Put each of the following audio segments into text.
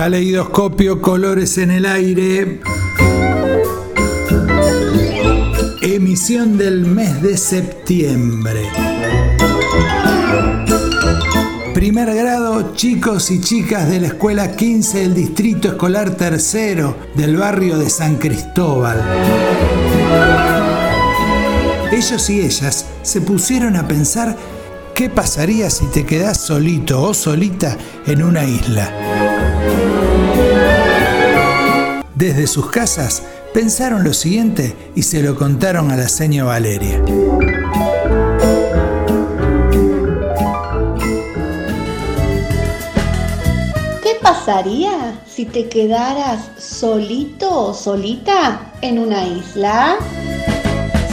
Caleidoscopio, colores en el aire. Emisión del mes de septiembre. Primer grado, chicos y chicas de la Escuela 15 del Distrito Escolar Tercero del barrio de San Cristóbal. Ellos y ellas se pusieron a pensar qué pasaría si te quedás solito o solita en una isla. Desde sus casas pensaron lo siguiente y se lo contaron a la señora Valeria. ¿Qué pasaría si te quedaras solito o solita en una isla?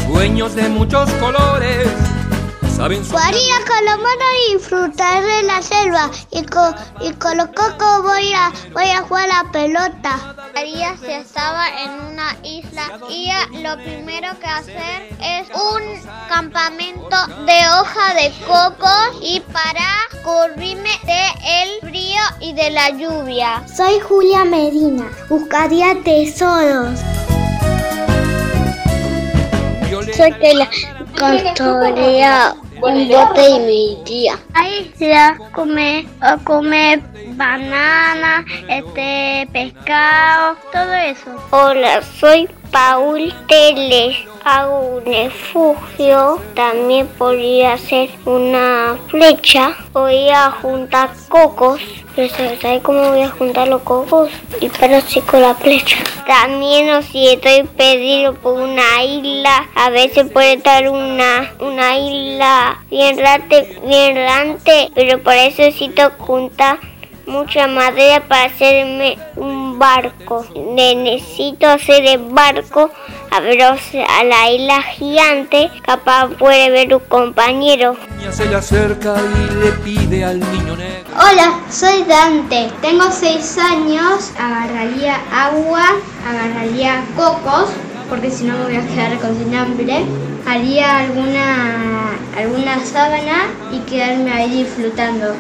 Sueños de muchos colores saben Jugaría con la mano y disfrutar de la selva. Y con, y con los cocos voy a, voy a jugar a la pelota. Haría si estaba en una isla y lo primero que hacer es un campamento de hoja de coco y para cubrirme de el frío y de la lluvia. Soy Julia Medina. Buscaría tesoros. Soy que la un bote y me iría. A isla comer, a comer banana, este pescado, todo eso. Hola, soy Paul Teles. Hago un refugio. También podría hacer una flecha. Voy a juntar cocos. Pero ¿sabes cómo voy a juntar los cocos? Y para así con la flecha. También o si estoy perdido por una isla, a veces puede estar una, una isla bien grande, bien grande, pero por eso necesito juntar mucha madera para hacerme un barco. Necesito hacer el barco a ver a la isla gigante, capaz puede ver un compañero. Se le acerca y le pide al niño negro. Hola, soy Dante, tengo seis años, agarraría agua, agarraría cocos, porque si no me voy a quedar con hambre. Haría alguna, alguna sábana y quedarme ahí flotando.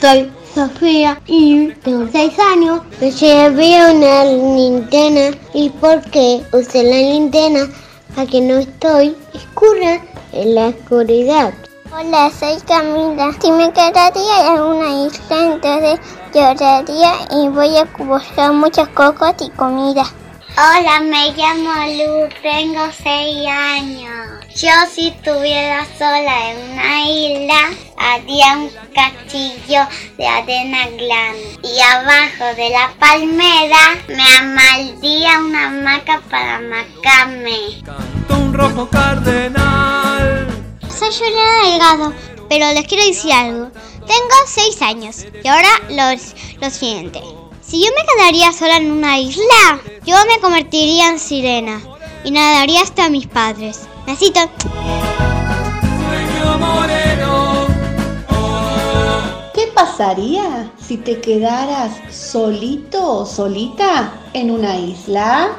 Soy Sofía y tengo 6 años. Me llevé una linterna y porque usé la linterna para que no estoy escura en la oscuridad. Hola, soy Camila. Si me quedaría en una isla, entonces lloraría y voy a buscar muchos cocos y comida. Hola, me llamo Luz, tengo 6 años. Yo si estuviera sola en una isla, haría un castillo de arena grande. Y abajo de la palmera me amaldaría una hamaca para amacarme. Canta un rojo cardenal. Soy Juliana Delgado, pero les quiero decir algo. Tengo 6 años y ahora los, lo siguiente. Si yo me quedaría sola en una isla, yo me convertiría en sirena y nadaría hasta mis padres. Besito. ¿Qué pasaría si te quedaras solito o solita en una isla?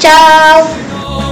Chao.